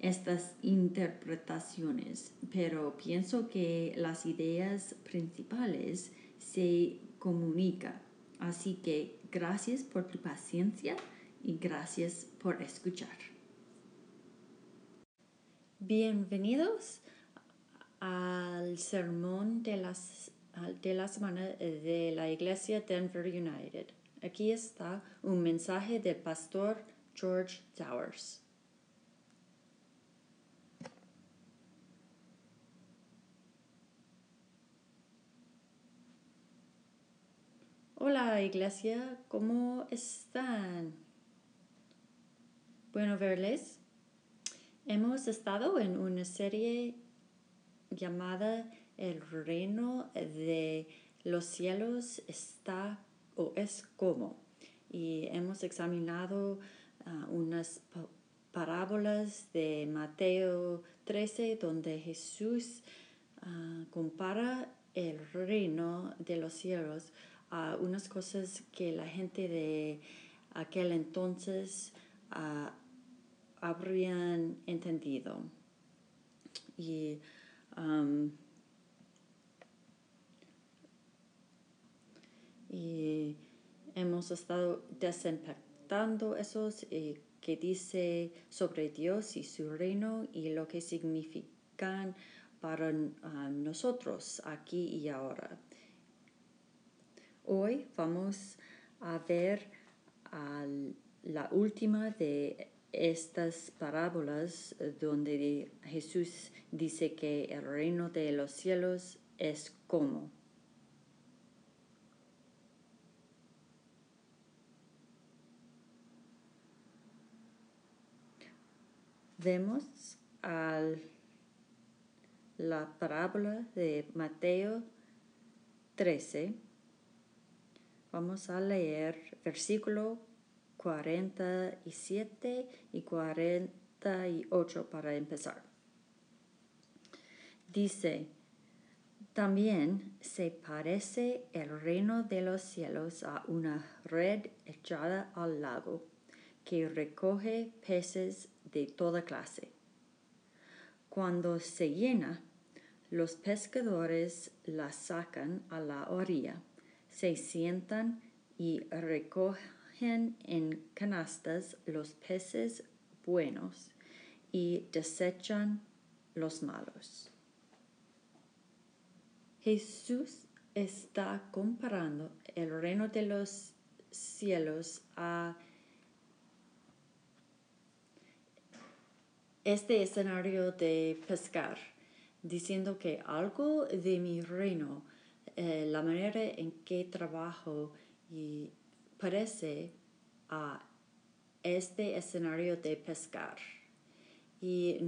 estas interpretaciones, pero pienso que las ideas principales se comunican. Así que gracias por tu paciencia y gracias por escuchar. Bienvenidos al sermón de, de la semana de la Iglesia Denver United. Aquí está un mensaje del pastor George Towers. Hola iglesia, ¿cómo están? Bueno verles. Hemos estado en una serie llamada El reino de los cielos está o es como. Y hemos examinado ah, unas parábolas de Mateo 13 donde Jesús ah, compara el reino de los cielos a unas cosas que la gente de aquel entonces uh, habrían entendido. Y y hemos estado desinfectando esos eh, que dice sobre Dios y su reino y lo que significan para ah, nosotros aquí y ahora. Hoy vamos a ver la última de estas parábolas donde Jesús dice que el reino de los cielos es como. vemos la parábola de Mateo 13. Vamos a leer versículo 47 y 48 para empezar. Dice, también se parece el reino de los cielos a una red echada al lago que recoge peces de toda clase. Cuando se llena, los pescadores la sacan a la orilla, se sientan y recogen en canastas los peces buenos y desechan los malos. Jesús está comparando el reino de los cielos a este escenario de pescar, diciendo que algo de mi reino, eh, la manera en que trabajo y parece a este escenario de pescar. Y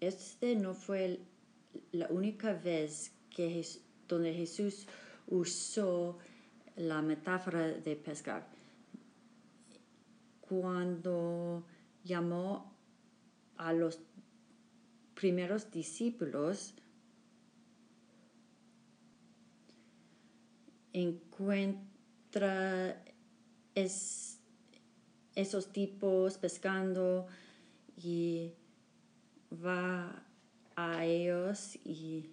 este no fue la única vez que donde Jesús usó la metáfora de pescar. Cuando llamó a los primeros discípulos encuentra esos tipos pescando y va a ellos y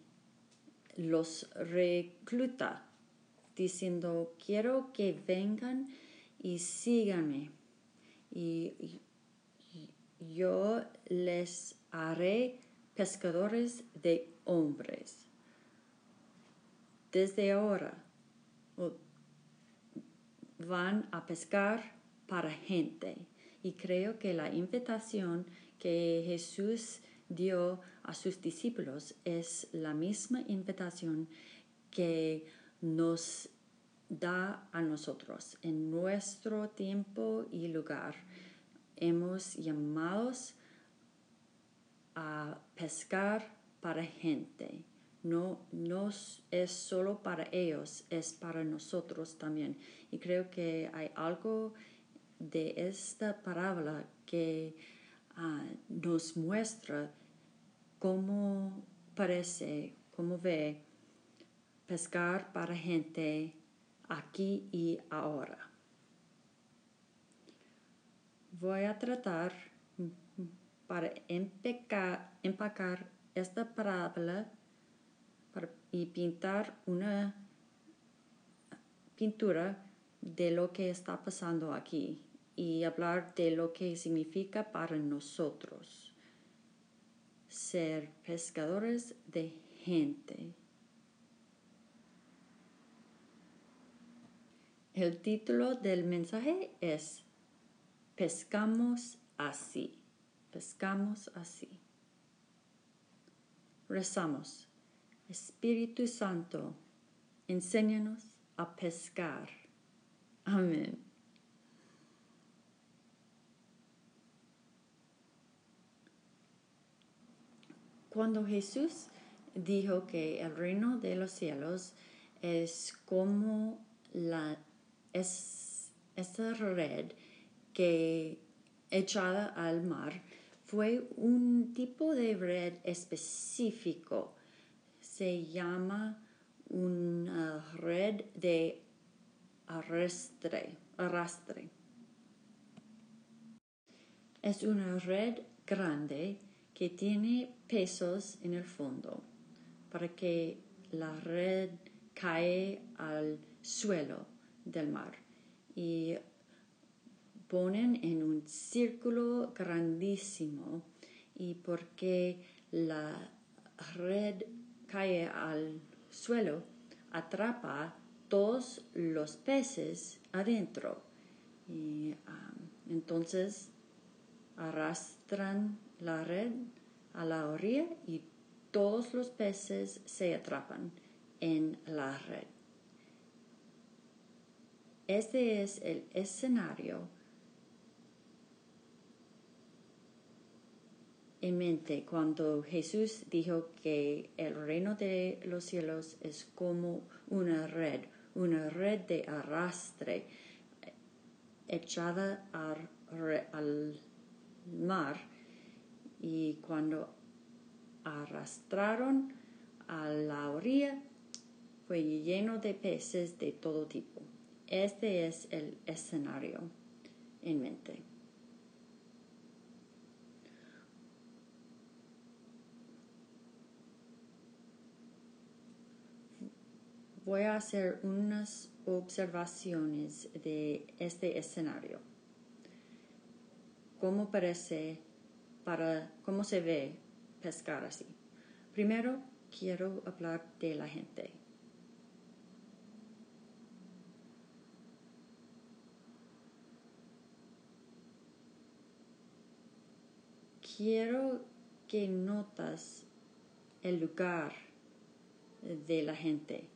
los recluta diciendo quiero que vengan y síganme y yo les haré pescadores de hombres. Desde ahora van a pescar para gente. Y creo que la invitación que Jesús dio a sus discípulos es la misma invitación que nos da a nosotros en nuestro tiempo y lugar. Hemos llamados a pescar para gente. No, no es solo para ellos, es para nosotros también. Y creo que hay algo de esta parábola que ah, nos muestra cómo parece, cómo ve pescar para gente aquí y ahora. Voy a tratar para empacar esta parábola y pintar una pintura de lo que está pasando aquí y hablar de lo que significa para nosotros ser pescadores de gente. El título del mensaje es Pescamos así, pescamos así. Rezamos, Espíritu Santo, enséñanos a pescar. Amén. Cuando Jesús dijo que el reino de los cielos es como la es, esta red que echada al mar fue un tipo de red específico. Se llama una red de arrastre. arrastre. Es una red grande que tiene pesos en el fondo para que la red cae al suelo del mar y ponen en un círculo grandísimo y porque la red cae al suelo atrapa todos los peces adentro y um, entonces arrastran la red a la orilla y todos los peces se atrapan en la red. Este es el escenario en mente cuando Jesús dijo que el reino de los cielos es como una red, una red de arrastre echada al, mar y cuando arrastraron a la orilla fue lleno de peces de todo tipo. Este es el escenario en mente. Voy a hacer unas observaciones de este escenario. ¿Cómo parece para cómo se ve pescar así? Primero quiero hablar de la gente. quiero que notas el lugar de la gente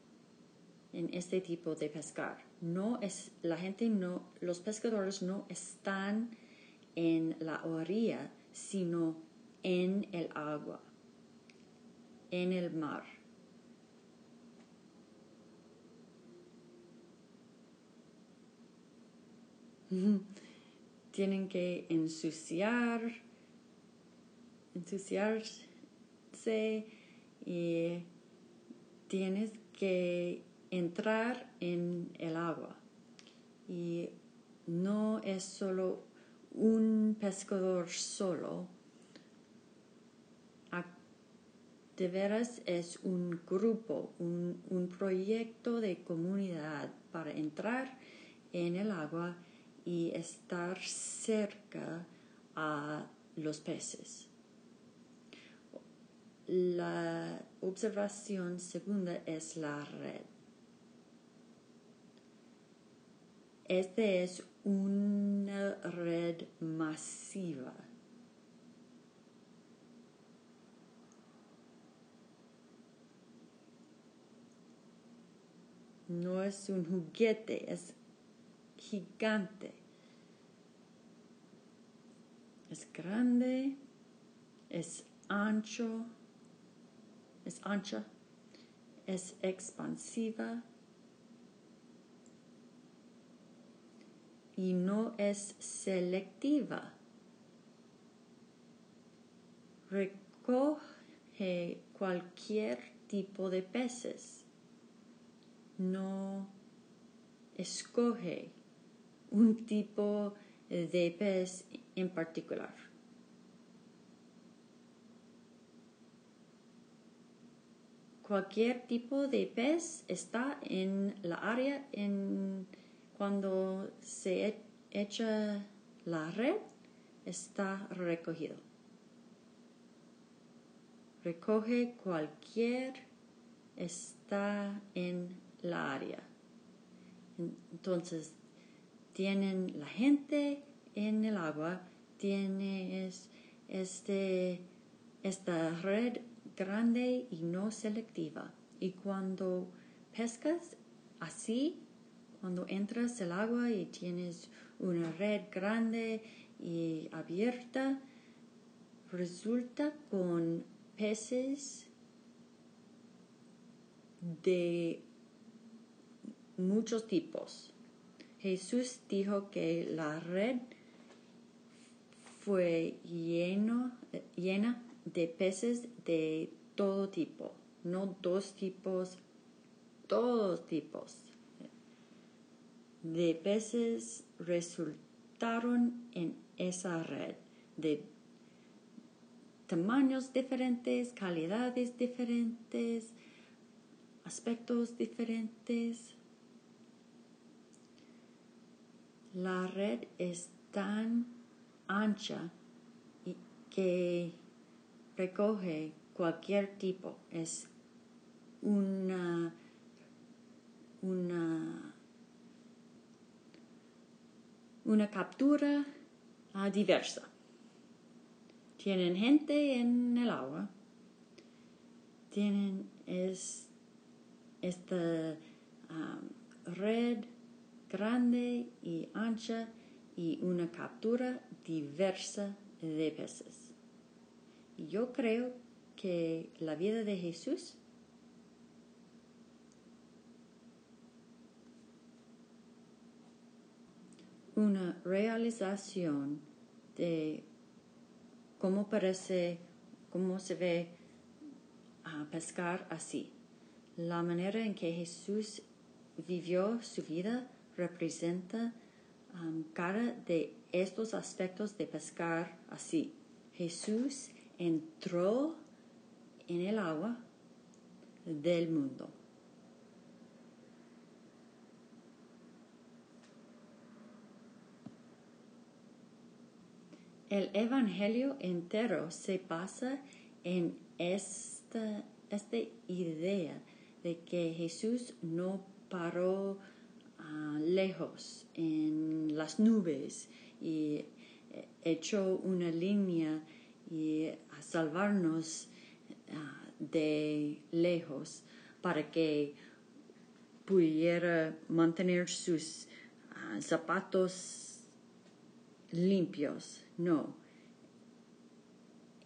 en este tipo de pescar. No es la gente no los pescadores no están en la orilla, sino en el agua, en el mar. Tienen que ensuciar entusiasmarse y tienes que entrar en el agua. Y no es solo un pescador solo. De veras es un grupo, un, un proyecto de comunidad para entrar en el agua y estar cerca a los peces la observación segunda es la red. Esta es una red masiva. No es un juguete, es gigante. Es grande, es ancho, es ancha, es expansiva y no es selectiva. Recoge cualquier tipo de peces. No escoge un tipo de pez en particular. Cualquier tipo de pez está en la área en cuando se echa la red, está recogido. Recoge cualquier está en la área. Entonces, tienen la gente en el agua, tienes este, esta red grande y no selectiva. Y cuando pescas así, cuando entras al agua y tienes una red grande y abierta, resulta con peces de muchos tipos. Jesús dijo que la red fue llena de peces de todo tipo, no dos tipos, todos tipos de peces resultaron en esa red de tamaños diferentes, calidades diferentes, aspectos diferentes. La red es tan ancha que recoge cualquier tipo. Es una, una, una captura uh, diversa. Tienen gente en el agua. Tienen es, esta um, red grande y ancha y una captura diversa de peces. Yo creo que la vida de Jesús una realización de cómo parece, cómo se ve a pescar así. La manera en que Jesús vivió su vida representa um, cada de estos aspectos de pescar así. Jesús entró en el agua del mundo. El Evangelio entero se basa en esta, idea de que Jesús no paró ah, lejos en las nubes y eh, echó una línea y salvarnos ah, de lejos para que pudiera mantener sus ah, zapatos limpios. No.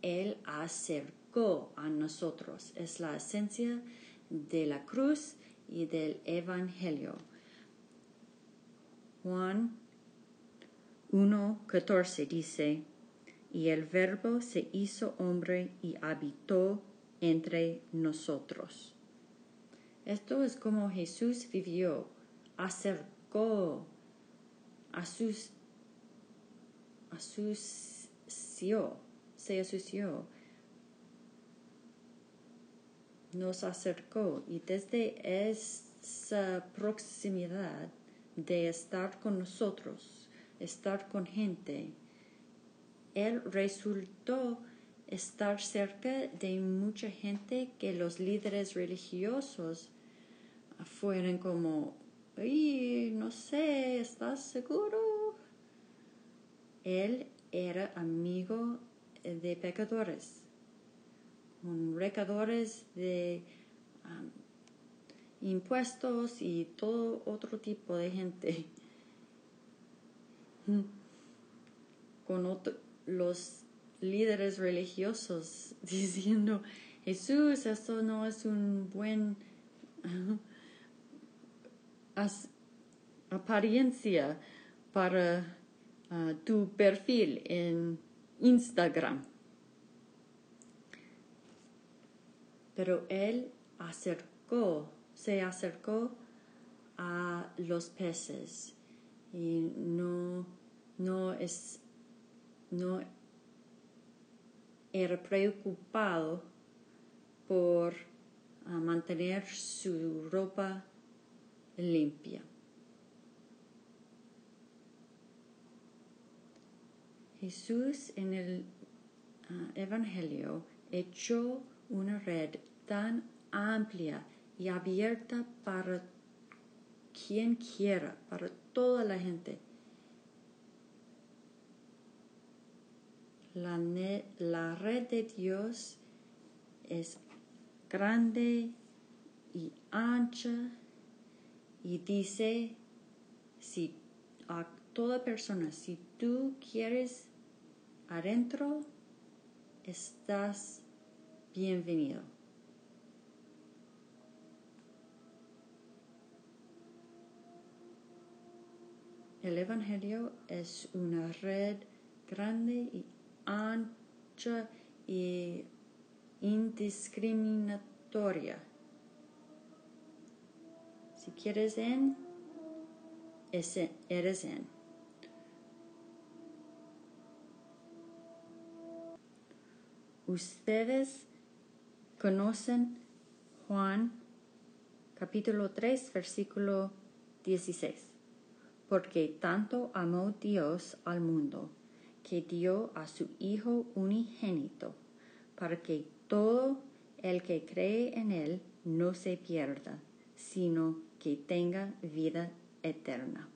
Él acercó a nosotros. Es la esencia de la cruz y del Evangelio. Juan 1.14 dice, y el verbo se hizo hombre y habitó entre nosotros. Esto es como Jesús vivió, acercó, sus asoció, se asoció, nos acercó y desde esa proximidad de estar con nosotros, estar con gente, Él resultó estar cerca de mucha gente que los líderes religiosos fueran como, no sé, ¿estás seguro? Él era amigo de pecadores, con recadores de um, impuestos y todo otro tipo de gente. Con los líderes religiosos diciendo, Jesús, esto no es un buen apariencia para uh, tu perfil en Instagram. Pero él acercó, se acercó a los peces y no, no es, no era preocupado por uh, mantener su ropa limpia. Jesús en el ah, Evangelio echó una red tan amplia y abierta para quien quiera, para toda la gente. La, la red de Dios es grande y ancha y dice, si a toda persona, si tú quieres adentro, estás bienvenido. El Evangelio es una red grande y ancha y indiscriminatoria si quieres en, eres en. Ustedes conocen Juan capítulo 3 versículo 16. Porque tanto amó Dios al mundo que dio a su Hijo unigénito, para que todo el que cree en Él no se pierda, sino que tenga vida eterna.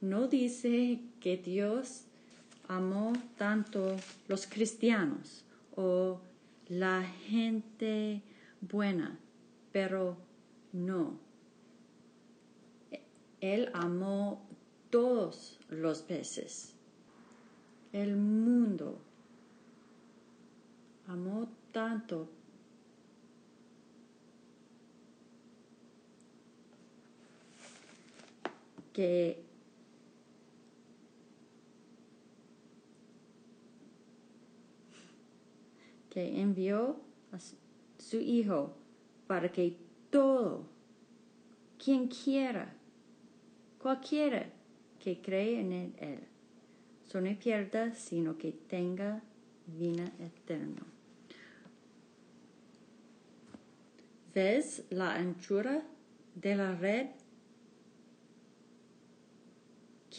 No dice que Dios amó tanto los cristianos o la gente buena, pero no. Él amó todos los peces, el mundo. Amó tanto que envió a su Hijo para que todo, quien quiera, cualquiera que cree en él, no pierda, sino que tenga vida eterna. ¿Ves la anchura de la red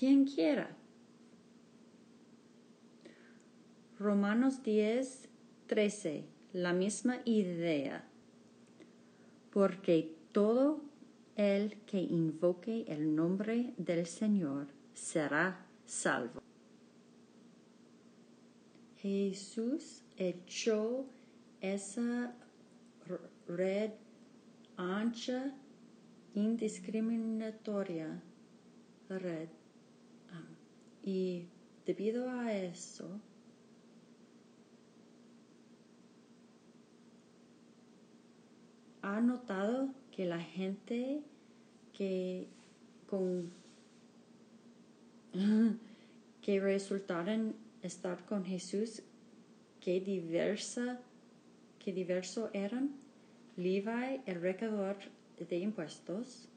quien quiera. Romanos 10, 13, la misma idea. Porque todo el que invoque el nombre del Señor será salvo. Jesús echó esa red ancha, indiscriminatoria red y debido a eso, ha notado que la gente que con que resultaron estar con Jesús, qué diversa, qué diverso eran. Levi, el recaudador de impuestos,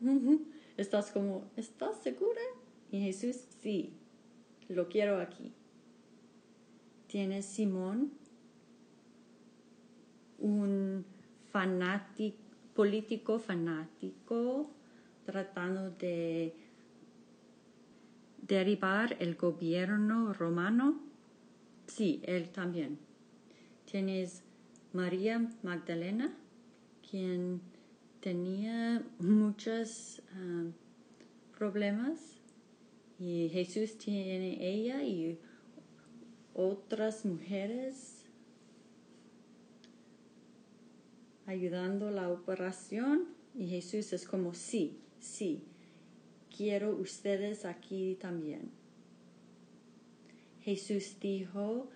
Estás como, ¿estás segura? Y Jesús, sí, lo quiero aquí. Tienes Simón, un fanático, político fanático, tratando de derribar el gobierno romano sí, él también. Tienes María Magdalena, quien tenía muchos ah, problemas y Jesús tiene ella y otras mujeres ayudando la operación y Jesús es como sí, sí, quiero ustedes aquí también. Jesús dijo,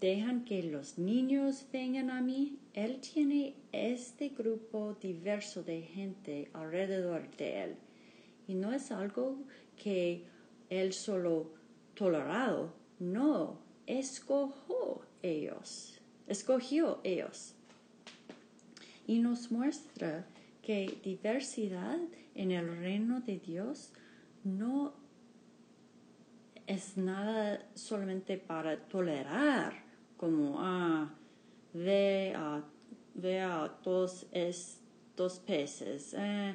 dejan que los niños vengan a mí. Él tiene este grupo diverso de gente alrededor de él. Y no es algo que él solo tolerado, no, escogió ellos, escogió ellos. Y nos muestra que diversidad en el reino de Dios no es nada solamente para tolerar, como, ah, ve a, ve a todos estos peces, eh,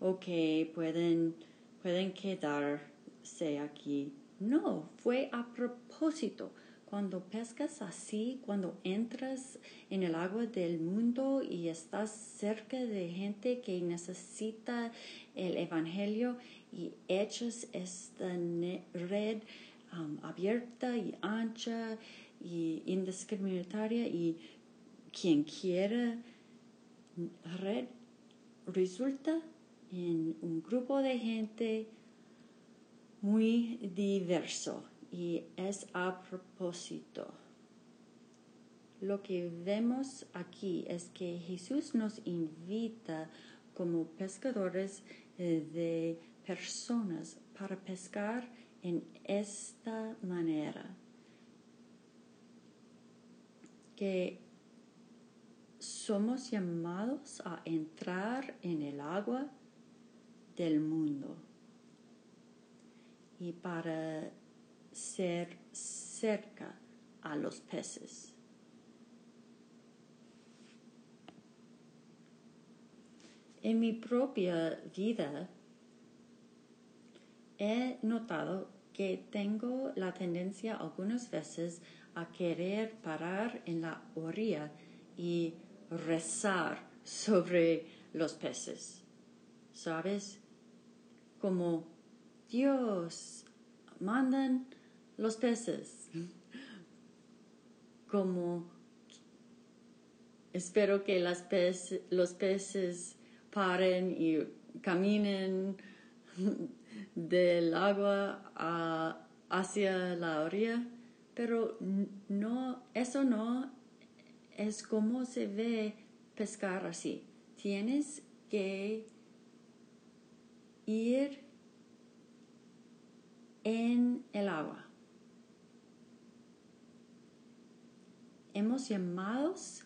ok, pueden, pueden quedarse aquí. No, fue a propósito. Cuando pescas así, cuando entras en el agua del mundo y estás cerca de gente que necesita el Evangelio y echas esta red um, abierta y ancha y indiscriminatoria y quien quiera red resulta en un grupo de gente muy diverso y es a propósito. Lo que vemos aquí es que Jesús nos invita como pescadores eh, de personas para pescar en esta manera. Que somos llamados a entrar en el agua del mundo y para ser cerca a los peces. En mi propia vida he notado que tengo la tendencia algunas veces a querer parar en la orilla y rezar sobre los peces. ¿Sabes? Como Dios mandan los peces. Como espero que las los peces paren y caminen del agua hacia la orilla, pero no, eso no es como se ve pescar así. Tienes que ir en el agua. Hemos llamados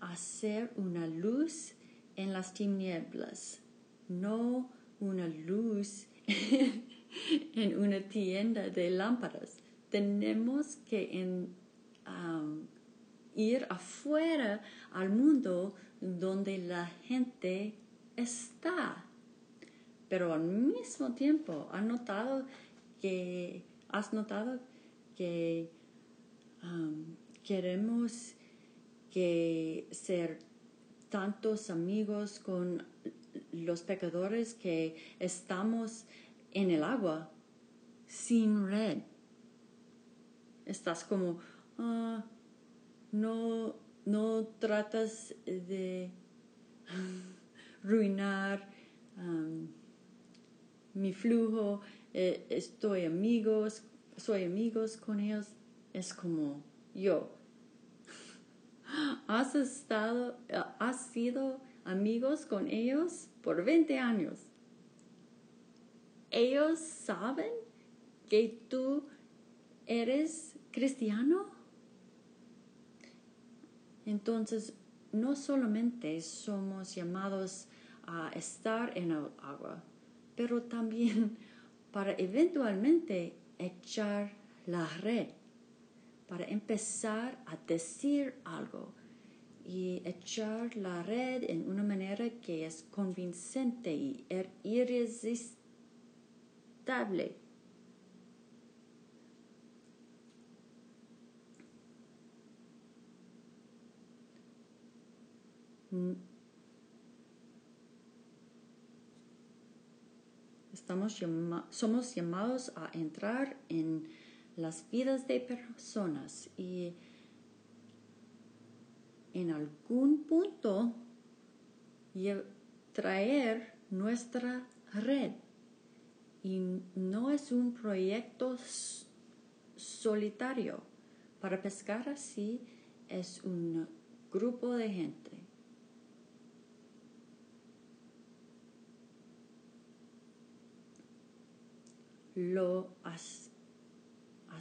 a ser una luz en las tinieblas, no una luz en una tienda de lámparas. Tenemos que ir afuera al mundo donde la gente está. Pero al mismo tiempo, ¿has notado que, has notado que queremos que ser tantos amigos con los pecadores que estamos en el agua sin red. Estás como, ah, no, no tratas de ruinar um, mi flujo, eh, estoy amigos, soy amigos con ellos. Es como, yo. Has estado, has sido amigos con ellos por 20 años. Ellos saben que tú eres cristiano. Entonces, no solamente somos llamados a estar en el agua, pero también para eventualmente echar la red para empezar a decir algo y echar la red en una manera que es convincente y er irresistible. Mm. Estamos somos llamados a entrar en las vidas de personas y en algún punto traer nuestra red. Y no es un proyecto solitario. Para pescar así es un grupo de gente. Lo has-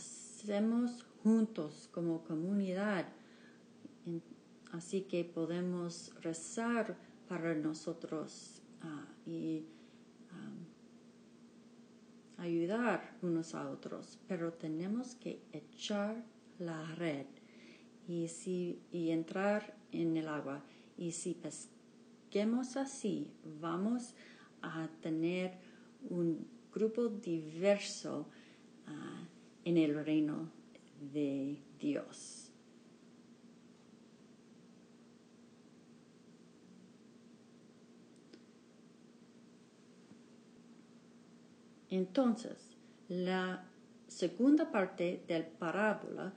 hacemos juntos como comunidad. Así que podemos rezar para nosotros ah, y ayudar unos a otros, pero tenemos que echar la red y, si, y entrar en el agua. Y si pesquemos así, vamos a tener un grupo diverso en el reino de Dios. Entonces, la segunda parte del parábola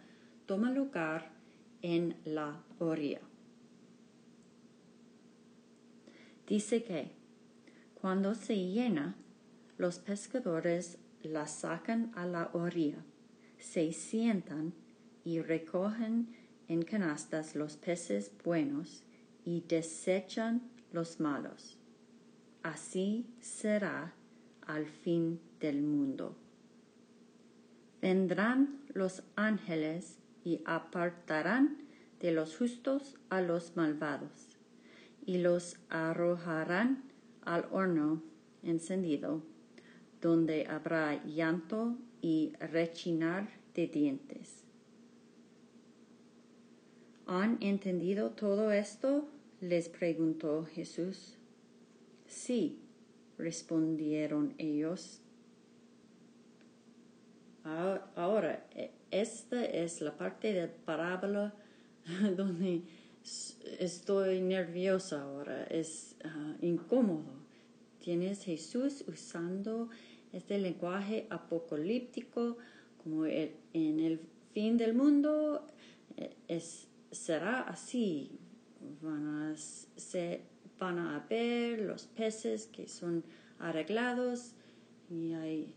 toma lugar en la orilla. Dice que cuando se llena, los pescadores la sacan a la orilla, se sientan y recogen en canastas los peces buenos y desechan los malos. Así será al fin del mundo. Vendrán los ángeles y apartarán de los justos a los malvados, y los arrojarán al horno encendido, donde habrá llanto y rechinar de dientes. ¿Han entendido todo esto? les preguntó Jesús. Sí, respondieron ellos. Ahora, esta es la parte de parábola donde estoy nerviosa ahora, es uh, incómodo. Tienes Jesús usando este lenguaje apocalíptico como en el fin del mundo es, será así. Van a, se, van a ver los peces que son arreglados y hay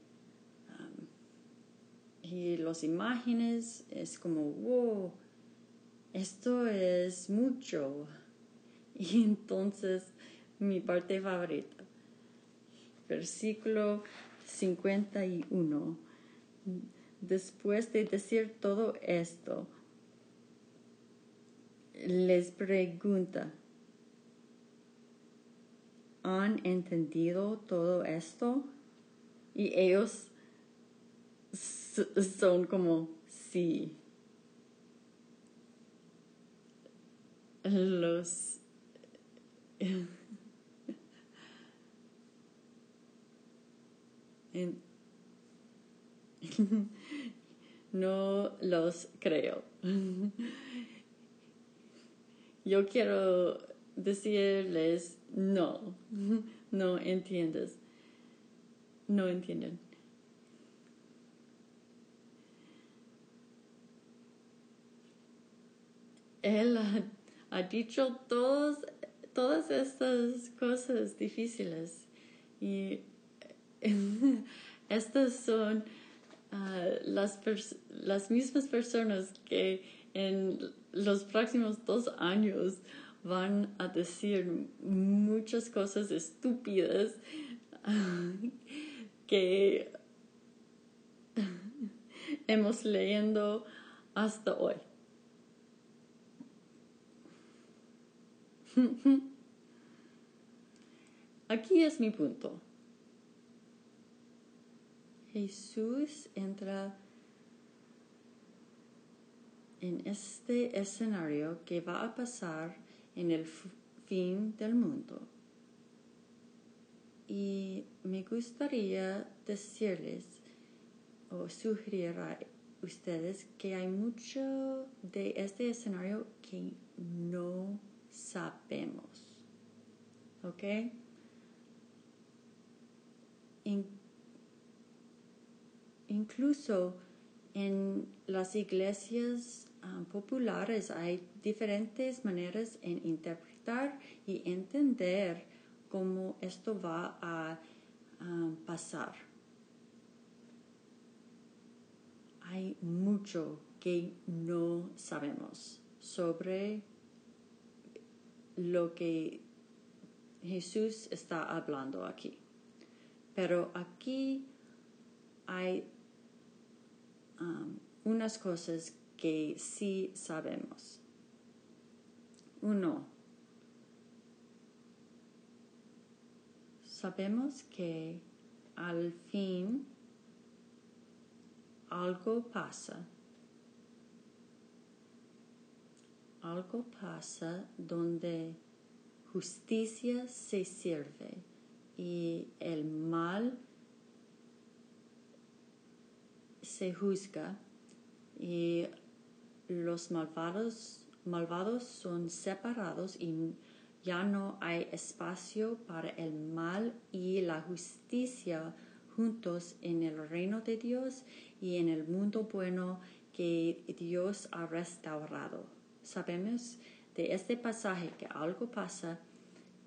um, y las imágenes es como wow esto es mucho y entonces mi parte favorita versículo 51 después de decir todo esto les pregunta ¿Han entendido todo esto? Y ellos son como sí. Los en, no los creo. Yo quiero decirles no, no entiendes, no entienden. Él ha, dicho todos, todas estas cosas difíciles y estas son uh, las, las mismas personas que en los próximos dos años van a decir muchas cosas estúpidas que hemos leyendo hasta hoy. Aquí es mi punto. Jesús entra en este escenario que va a pasar en el fin del mundo. Y me gustaría decirles o sugerir a ustedes que hay mucho de este escenario que no sabemos. ¿Ok? Incluso en las iglesias ah, populares hay diferentes maneras en interpretar y entender cómo esto va a ah, pasar. Hay mucho que no sabemos sobre lo que Jesús está hablando aquí. Pero aquí hay um, unas cosas que sí sabemos. Uno, sabemos que al fin algo pasa. Algo pasa donde justicia se sirve y el mal se juzga y los malvados, malvados son separados y ya no hay espacio para el mal y la justicia juntos en el reino de Dios y en el mundo bueno que Dios ha restaurado. Sabemos de este pasaje que algo pasa.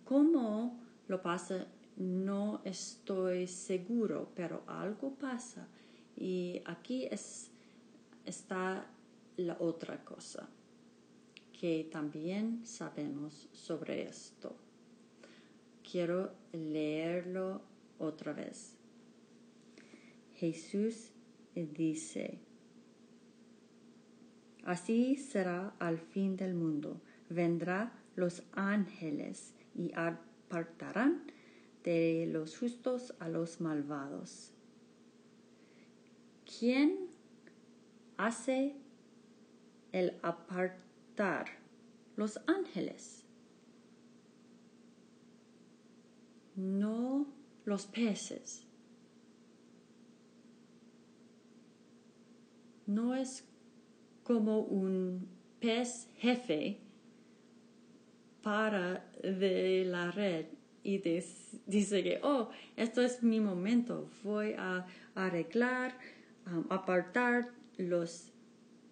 ¿Cómo lo pasa? No estoy seguro, pero algo pasa. Y aquí es, está la otra cosa que también sabemos sobre esto. Quiero leerlo otra vez. Jesús dice, Así será al fin del mundo. Vendrá los ángeles y apartarán de los justos a los malvados. ¿Quién hace el apartar? Los ángeles. No los peces. No es como un pez jefe para de la red y dice que, oh, esto es mi momento, voy a arreglar Um, apartar los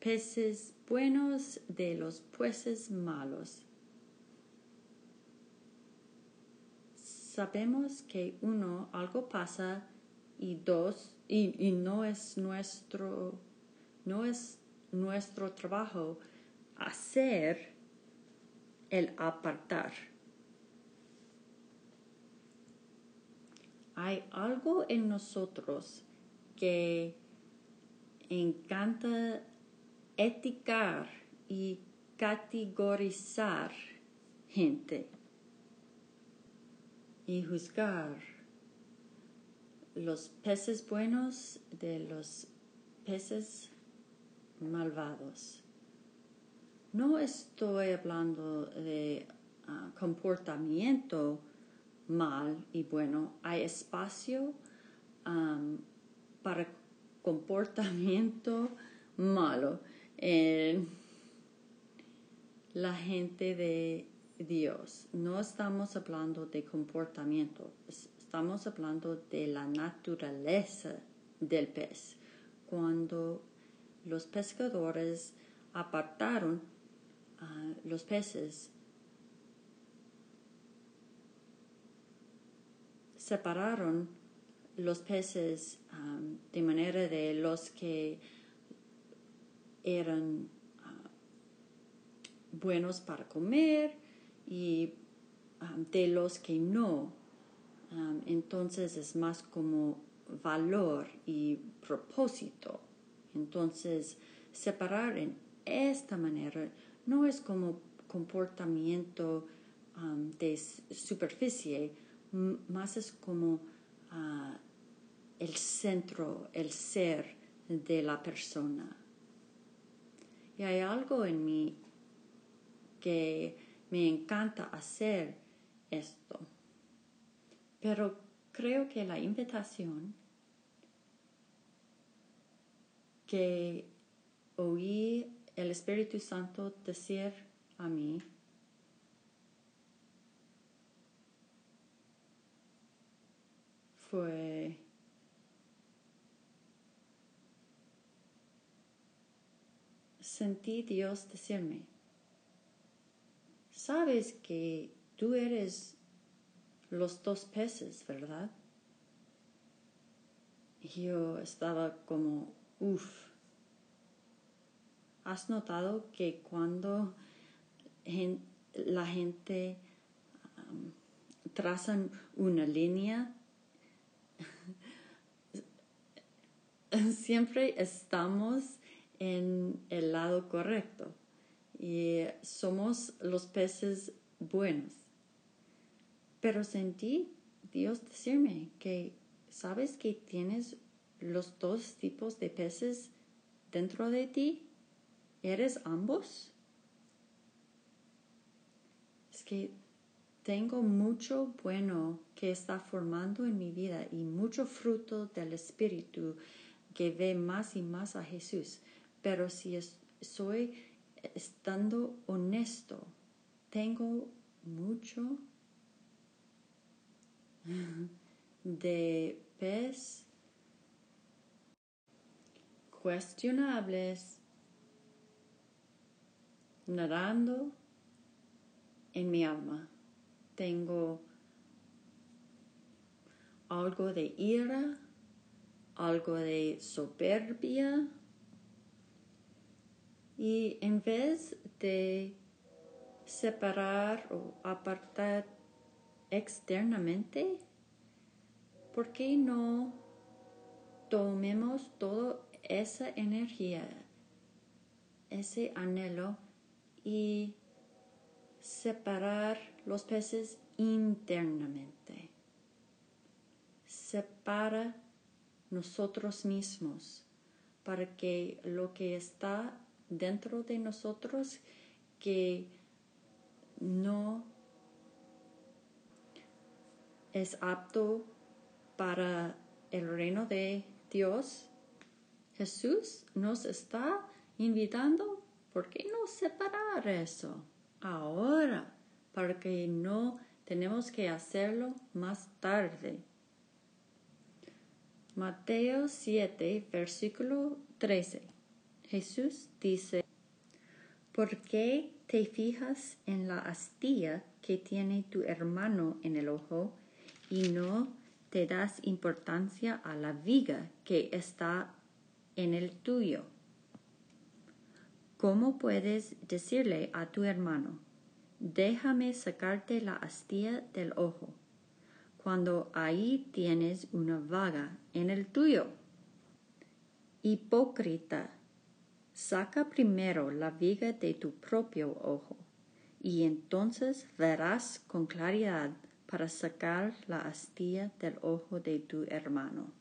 peces buenos de los peces malos. Sabemos que uno, algo pasa y dos, y, no es nuestro, no es nuestro trabajo hacer el apartar. Hay algo en nosotros que encanta eticar y categorizar gente y juzgar los peces buenos de los peces malvados. No estoy hablando de ah, comportamiento mal y bueno. Hay espacio para comportamiento malo en la gente de Dios. No estamos hablando de comportamiento, estamos hablando de la naturaleza del pez. Cuando los pescadores apartaron los peces, separaron los peces um, de manera de los que eran uh, buenos para comer y um, de los que no. Um, entonces es más como valor y propósito. Entonces separar en esta manera no es como comportamiento de superficie, más es como uh, el centro, el ser de la persona. Y hay algo en mí que me encanta hacer esto. Pero creo que la invitación que oí el Espíritu Santo decir a mí fue sentí Dios decirme, sabes que tú eres los dos peces, ¿verdad? Y yo estaba como, uff. ¿Has notado que cuando la gente um, traza una línea, siempre estamos en el lado correcto y somos los peces buenos. Pero sentí Dios decirme que sabes que tienes los dos tipos de peces dentro de ti. ¿Eres ambos? Es que tengo mucho bueno que está formando en mi vida y mucho fruto del Espíritu que ve más y más a Jesús. Pero si soy estando honesto, tengo mucho de pez cuestionables nadando en mi alma. Tengo algo de ira, algo de soberbia, y en vez de separar o apartar externamente, ¿por qué no tomemos toda esa energía, ese anhelo y separar los peces internamente? Separa nosotros mismos para que lo que está dentro de nosotros que no es apto para el reino de Dios. Jesús nos está invitando, ¿por qué no separar eso ahora? Para que no tenemos que hacerlo más tarde. Mateo 7, versículo 13. Jesús dice, ¿por qué te fijas en la astilla que tiene tu hermano en el ojo y no te das importancia a la viga que está en el tuyo? ¿Cómo puedes decirle a tu hermano, déjame sacarte la astilla del ojo, cuando ahí tienes una vaga en el tuyo? Hipócrita, Saca primero la viga de tu propio ojo, y entonces verás con claridad para sacar la astilla del ojo de tu hermano.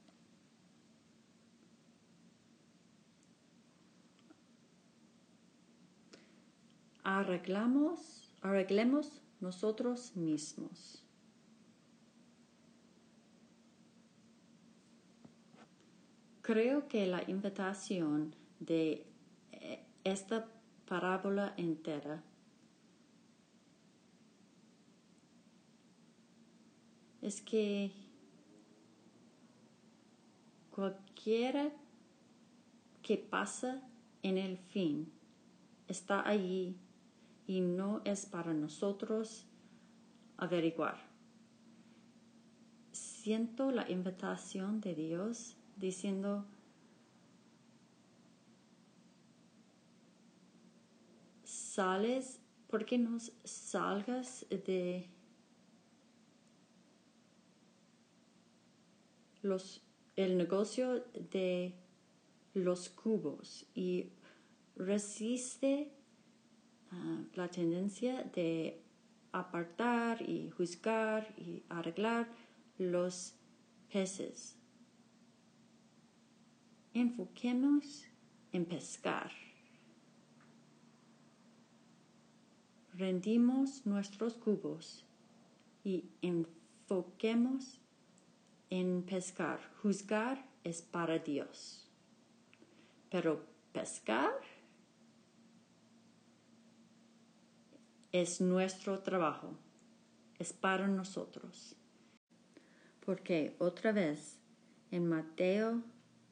Arreglamos, arreglemos nosotros mismos. Creo que la invitación de esta parábola entera es que cualquiera que pasa en el fin está allí y no es para nosotros averiguar. Siento la invitación de Dios diciendo, sales, ¿por qué no salgas de los, el negocio de los cubos y resiste ah, la tendencia de apartar y juzgar y arreglar los peces. Enfoquemos en pescar. Rendimos nuestros cubos y enfoquemos en pescar. Juzgar es para Dios. Pero pescar es nuestro trabajo, es para nosotros. Porque otra vez en Mateo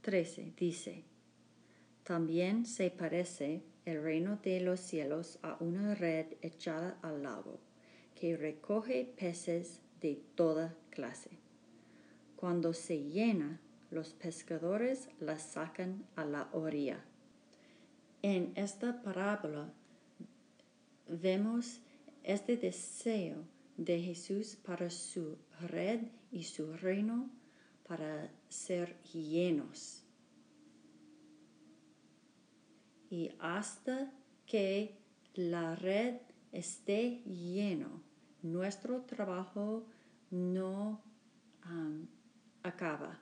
13 dice, también se parece el reino de los cielos a una red echada al lago, que recoge peces de toda clase. Cuando se llena, los pescadores la sacan a la orilla. En esta parábola vemos este deseo de Jesús para su red y su reino para ser llenos. Y hasta que la red esté lleno, nuestro trabajo no acaba.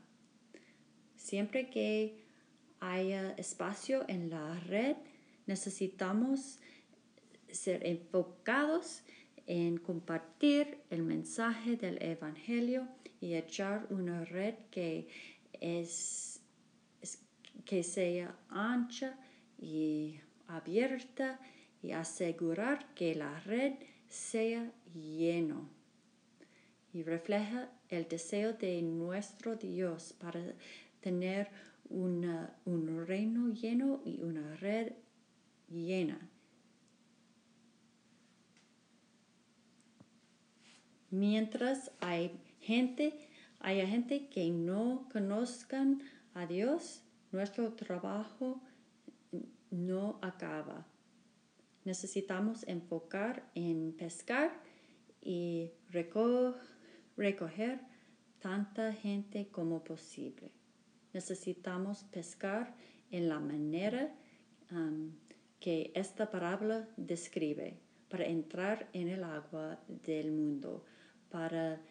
Siempre que haya espacio en la red, necesitamos ser enfocados en compartir el mensaje del Evangelio y echar una red que es, que sea ancha y abierta y asegurar que la red sea lleno y refleja el deseo de nuestro Dios para tener un reino lleno y una red llena. Mientras hay gente, hay gente que no conozcan a Dios, nuestro trabajo no acaba. Necesitamos enfocar en pescar y recoger tanta gente como posible. Necesitamos pescar en la manera que esta parábola describe para entrar en el agua del mundo, para,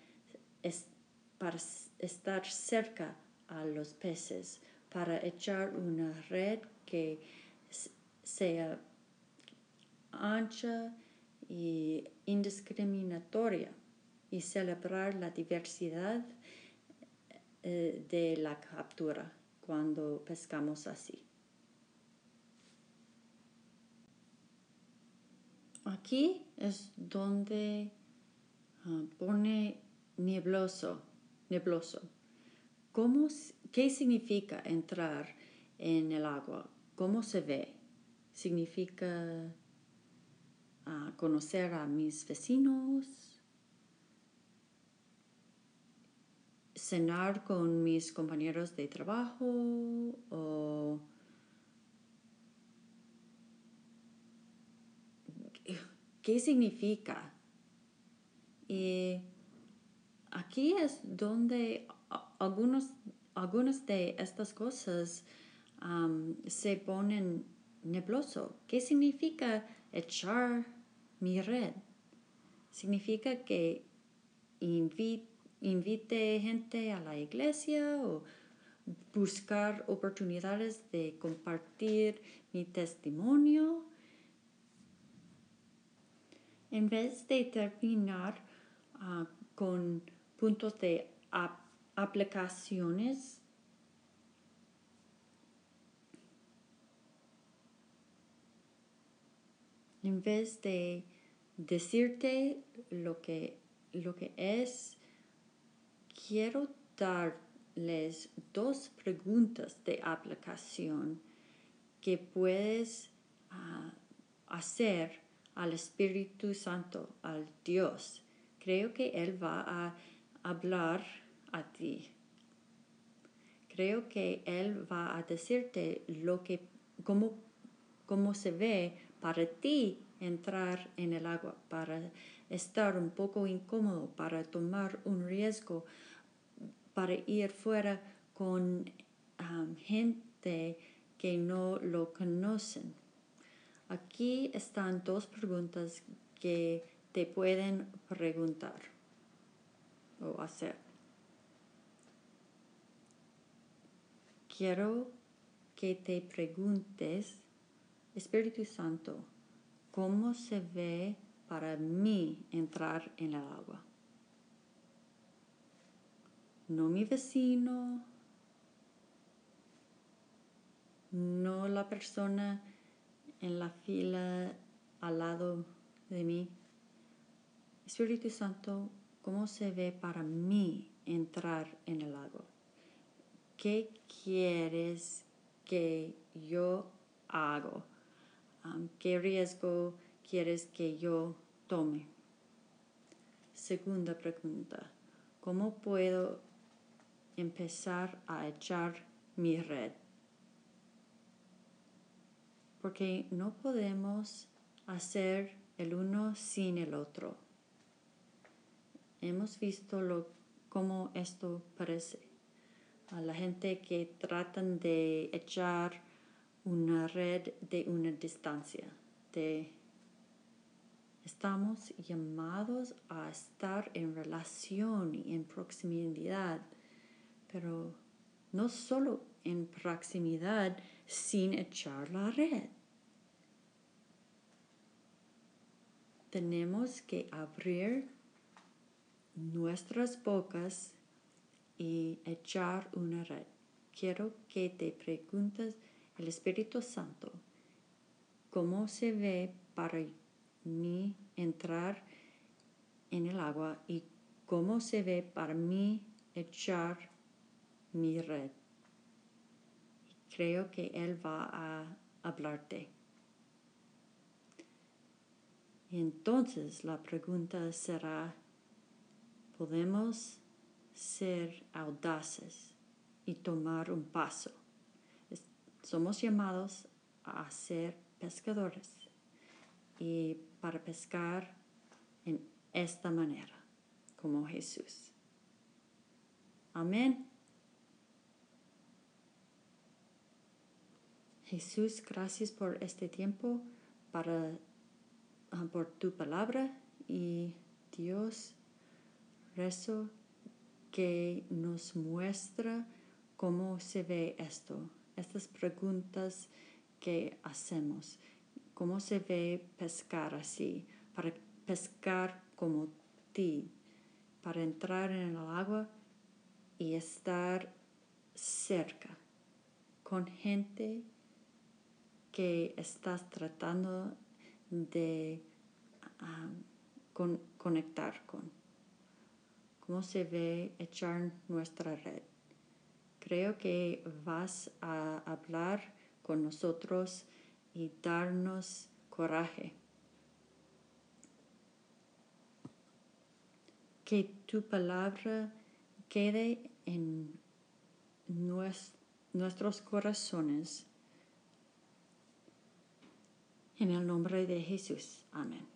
para estar cerca a los peces, para echar una red que sea ancha y indiscriminatoria y celebrar la diversidad eh, de la captura cuando pescamos así. Aquí es donde ah, pone nebloso, nebloso. ¿Cómo, ¿Qué significa entrar en el agua? ¿Cómo se ve? ¿Significa ah, conocer a mis vecinos? ¿Cenar con mis compañeros de trabajo? ¿O qué significa? Y aquí es donde algunos, algunas de estas cosas se ponen nebloso. ¿Qué significa echar mi red? Significa que invite gente a la iglesia o buscar oportunidades de compartir mi testimonio. En vez de terminar ah, con puntos de aplicaciones en vez de decirte lo que, lo que es, quiero darles dos preguntas de aplicación que puedes ah, hacer al Espíritu Santo, al Dios. Creo que Él va a hablar a ti. Creo que Él va a decirte lo que, cómo, cómo se ve para ti entrar en el agua, para estar un poco incómodo, para tomar un riesgo, para ir fuera con gente que no lo conocen. Aquí están dos preguntas que te pueden preguntar o hacer. Quiero que te preguntes Espíritu Santo, ¿cómo se ve para mí entrar en el agua? No mi vecino, no la persona en la fila al lado de mí. Espíritu Santo, ¿cómo se ve para mí entrar en el agua. ¿Qué quieres que yo hago? Um, ¿Qué riesgo quieres que yo tome? Segunda pregunta. ¿Cómo puedo empezar a echar mi red? Porque no podemos hacer el uno sin el otro. Hemos visto lo, cómo esto parece. A la gente que tratan de echar una red de una distancia, de Estamos llamados a estar en relación y en proximidad, pero no solo en proximidad sin echar la red. Tenemos que abrir nuestras bocas y echar una red. Quiero que te preguntes el Espíritu Santo cómo se ve para mí entrar en el agua y cómo se ve para mí echar mi red. Creo que Él va a hablarte. Entonces la pregunta será, ¿podemos ser audaces y tomar un paso? Somos llamados a ser pescadores y para pescar en esta manera, como Jesús. Amén. Jesús, gracias por este tiempo, para, ah, por tu palabra y Dios, rezo que nos muestra cómo se ve esto, estas preguntas que hacemos cómo se ve pescar así, para pescar como ti, para entrar en el agua y estar cerca con gente que estás tratando de ah, conectar con. ¿Cómo se ve echar nuestra red? Creo que vas a hablar con nosotros y darnos coraje. Que tu palabra quede en nuestros corazones. En el nombre de Jesús. Amén.